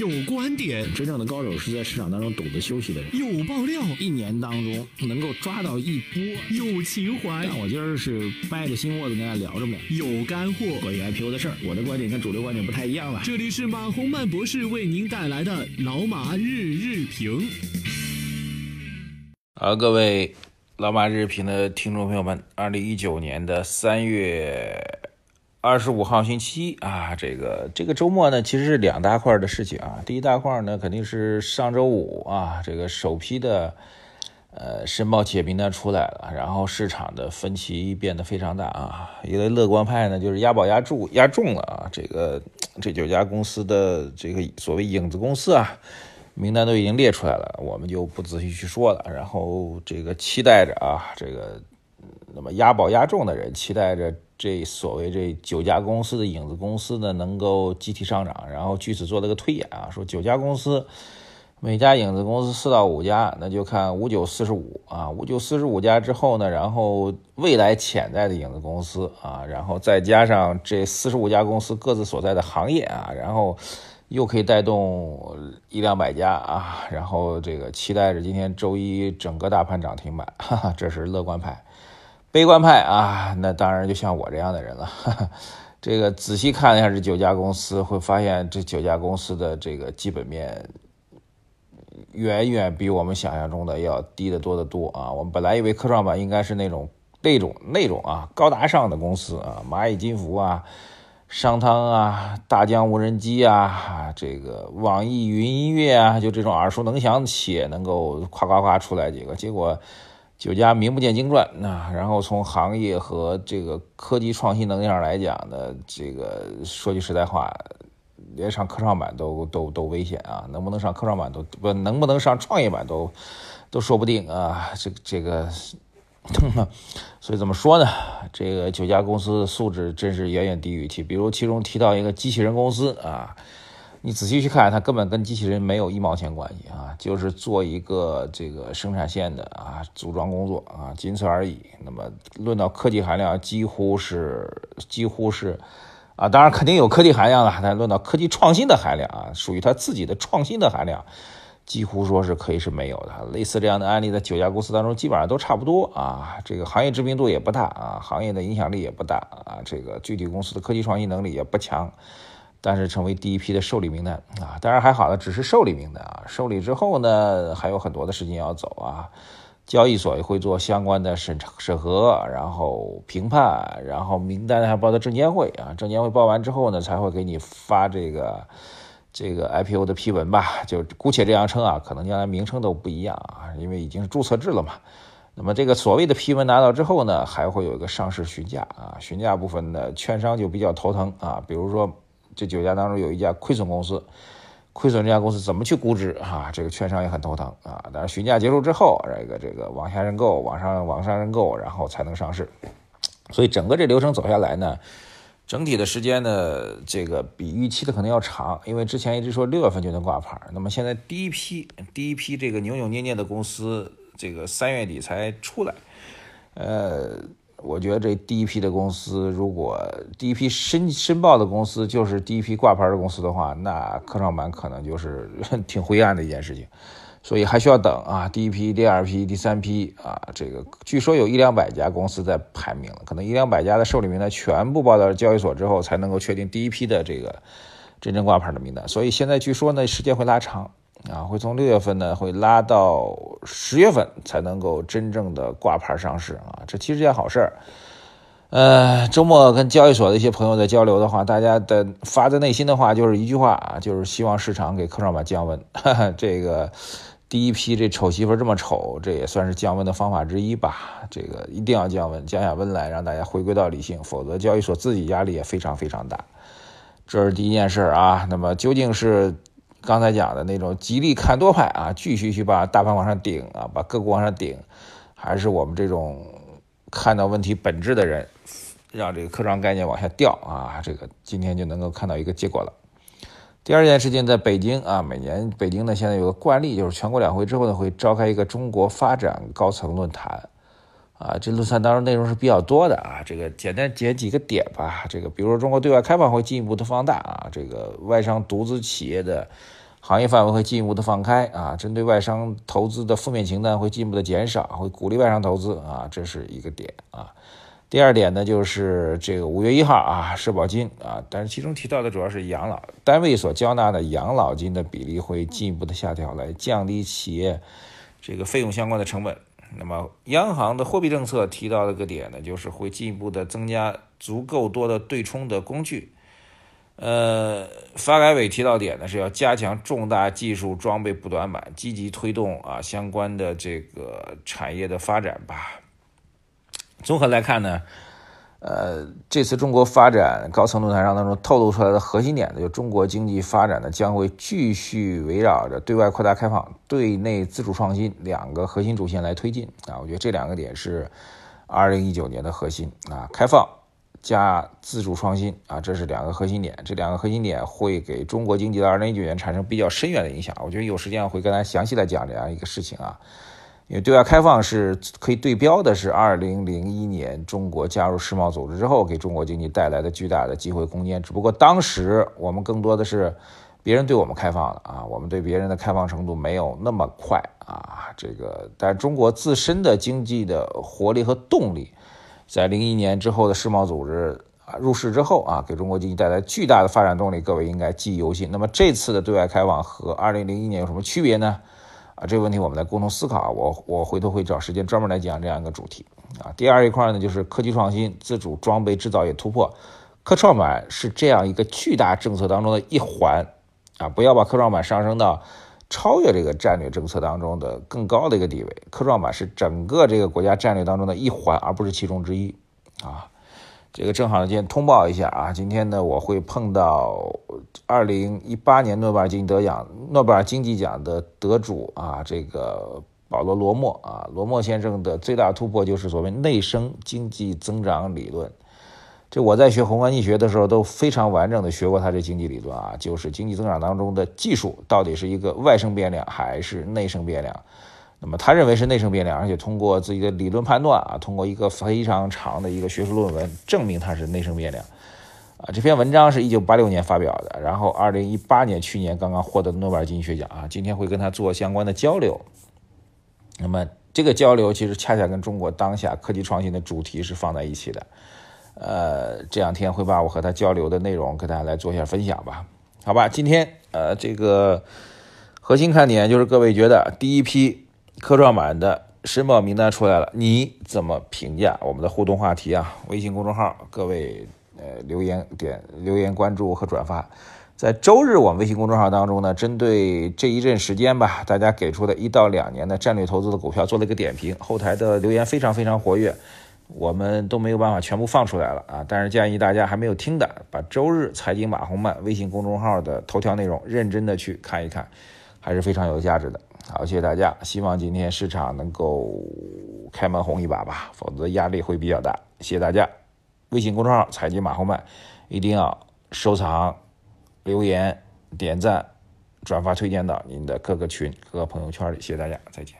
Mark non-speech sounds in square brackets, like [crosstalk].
有观点，真正的高手是在市场当中懂得休息的人。有爆料，一年当中能够抓到一波。有情怀，但我今儿是掰着心窝子跟大家聊着呢。有干货，关于 IPO 的事儿，我的观点跟主流观点不太一样了。这里是马洪曼博士为您带来的老马日日评。好，各位老马日评的听众朋友们，二零一九年的三月二十五号星期一啊，这个这个周末呢，其实是两大块的事情啊。第一大块呢，肯定是上周五啊，这个首批的呃申报企业名单出来了，然后市场的分歧变得非常大啊。一个乐观派呢，就是押宝押注押中了啊，这个这九家公司的这个所谓影子公司啊。名单都已经列出来了，我们就不仔细去说了。然后这个期待着啊，这个那么押宝押中的人期待着这所谓这九家公司的影子公司呢能够集体上涨，然后据此做了个推演啊，说九家公司每家影子公司四到五家，那就看五九四十五啊，五九四十五家之后呢，然后未来潜在的影子公司啊，然后再加上这四十五家公司各自所在的行业啊，然后。又可以带动一两百家啊，然后这个期待着今天周一整个大盘涨停板，哈哈，这是乐观派。悲观派啊，那当然就像我这样的人了。哈哈，这个仔细看了一下这九家公司，会发现这九家公司的这个基本面远远比我们想象中的要低得多得多啊。我们本来以为科创板应该是那种那种那种啊高大上的公司啊，蚂蚁金服啊。商汤啊，大疆无人机啊，这个网易云音乐啊，就这种耳熟能详的企业能够夸夸夸出来几个，结果九家名不见经传。那然后从行业和这个科技创新能力上来讲呢，这个说句实在话，连上科创板都都都危险啊！能不能上科创板都不能不能上创业板都都说不定啊！这这个。[clears throat] 所以怎么说呢？这个九家公司的素质真是远远低于预期。比如其中提到一个机器人公司啊，你仔细去看，它根本跟机器人没有一毛钱关系啊，就是做一个这个生产线的啊组装工作啊，仅此而已。那么论到科技含量，几乎是几乎是啊，当然肯定有科技含量了，但论到科技创新的含量啊，属于它自己的创新的含量。几乎说是可以是没有的，类似这样的案例，在九家公司当中基本上都差不多啊。这个行业知名度也不大啊，行业的影响力也不大啊，这个具体公司的科技创新能力也不强，但是成为第一批的受理名单啊。当然还好的，只是受理名单啊。受理之后呢，还有很多的事情要走啊。交易所也会做相关的审查审核，然后评判，然后名单还报到证监会啊。证监会报完之后呢，才会给你发这个。这个 IPO 的批文吧，就姑且这样称啊，可能将来名称都不一样啊，因为已经是注册制了嘛。那么这个所谓的批文拿到之后呢，还会有一个上市询价啊，询价部分呢，券商就比较头疼啊。比如说这九家当中有一家亏损公司，亏损这家公司怎么去估值啊？这个券商也很头疼啊。但是询价结束之后，这个这个往下认购，往上往上认购，然后才能上市。所以整个这流程走下来呢。整体的时间呢，这个比预期的可能要长，因为之前一直说六月份就能挂牌，那么现在第一批第一批这个扭扭捏捏的公司，这个三月底才出来，呃，我觉得这第一批的公司，如果第一批申申报的公司就是第一批挂牌的公司的话，那科创板可能就是 [laughs] 挺灰暗的一件事情。所以还需要等啊，第一批、第二批、第三批啊，这个据说有一两百家公司在排名了，可能一两百家的受理名单全部报到交易所之后，才能够确定第一批的这个真正挂牌的名单。所以现在据说呢，时间会拉长啊，会从六月份呢会拉到十月份才能够真正的挂牌上市啊，这其实件好事儿。呃，周末跟交易所的一些朋友在交流的话，大家的发自内心的话就是一句话啊，就是希望市场给科创板降温，哈哈，这个。第一批这丑媳妇这么丑，这也算是降温的方法之一吧。这个一定要降温，降下温来，让大家回归到理性，否则交易所自己压力也非常非常大。这是第一件事啊。那么究竟是刚才讲的那种极力看多派啊，继续去把大盘往上顶啊，把个股往上顶，还是我们这种看到问题本质的人，让这个科创概念往下掉啊？这个今天就能够看到一个结果了。第二件事情，在北京啊，每年北京呢现在有个惯例，就是全国两会之后呢，会召开一个中国发展高层论坛，啊，这论坛当中内容是比较多的啊，这个简单解几个点吧，这个比如说中国对外开放会进一步的放大啊，这个外商独资企业的行业范围会进一步的放开啊，针对外商投资的负面清单会进一步的减少，会鼓励外商投资啊，这是一个点啊。第二点呢，就是这个五月一号啊，社保金啊，但是其中提到的主要是养老单位所交纳的养老金的比例会进一步的下调，来降低企业这个费用相关的成本。那么央行的货币政策提到的个点呢，就是会进一步的增加足够多的对冲的工具。呃，发改委提到点呢是要加强重大技术装备补短板，积极推动啊相关的这个产业的发展吧。综合来看呢，呃，这次中国发展高层论坛上当中透露出来的核心点呢，就中国经济发展呢将会继续围绕着对外扩大开放、对内自主创新两个核心主线来推进啊。我觉得这两个点是二零一九年的核心啊，开放。加自主创新啊，这是两个核心点。这两个核心点会给中国经济的二零一九年产生比较深远的影响。我觉得有时间会跟大家详细来讲这样一个事情啊。因为对外开放是可以对标的，是二零零一年中国加入世贸组织之后给中国经济带来的巨大的机会空间。只不过当时我们更多的是别人对我们开放了啊，我们对别人的开放程度没有那么快啊。这个，但中国自身的经济的活力和动力。在零一年之后的世贸组织啊入世之后啊，给中国经济带来巨大的发展动力，各位应该记忆犹新。那么这次的对外开放和二零零一年有什么区别呢？啊，这个问题我们来共同思考。我我回头会找时间专门来讲这样一个主题啊。第二一块呢，就是科技创新、自主装备制造业突破。科创板是这样一个巨大政策当中的一环啊，不要把科创板上升到。超越这个战略政策当中的更高的一个地位，科创板是整个这个国家战略当中的一环，而不是其中之一啊。这个正好呢，今天通报一下啊，今天呢我会碰到二零一八年诺贝尔经济得奖、诺贝尔经济奖的得主啊，这个保罗·罗默啊，罗默先生的最大突破就是所谓内生经济增长理论。这我在学宏观经济学的时候都非常完整的学过他这经济理论啊，就是经济增长当中的技术到底是一个外生变量还是内生变量？那么他认为是内生变量，而且通过自己的理论判断啊，通过一个非常长的一个学术论文证明它是内生变量啊。这篇文章是一九八六年发表的，然后二零一八年去年刚刚获得诺贝尔经济学奖啊。今天会跟他做相关的交流。那么这个交流其实恰恰跟中国当下科技创新的主题是放在一起的。呃，这两天会把我和他交流的内容跟大家来做一下分享吧，好吧？今天呃，这个核心看点就是各位觉得第一批科创板的申报名单出来了，你怎么评价？我们的互动话题啊，微信公众号各位呃留言点留言关注和转发，在周日我们微信公众号当中呢，针对这一阵时间吧，大家给出的一到两年的战略投资的股票做了一个点评，后台的留言非常非常活跃。我们都没有办法全部放出来了啊！但是建议大家还没有听的，把周日财经马红漫微信公众号的头条内容认真的去看一看，还是非常有价值的。好，谢谢大家，希望今天市场能够开门红一把吧，否则压力会比较大。谢谢大家，微信公众号财经马红漫一定要收藏、留言、点赞、转发、推荐到您的各个群、各个朋友圈里。谢谢大家，再见。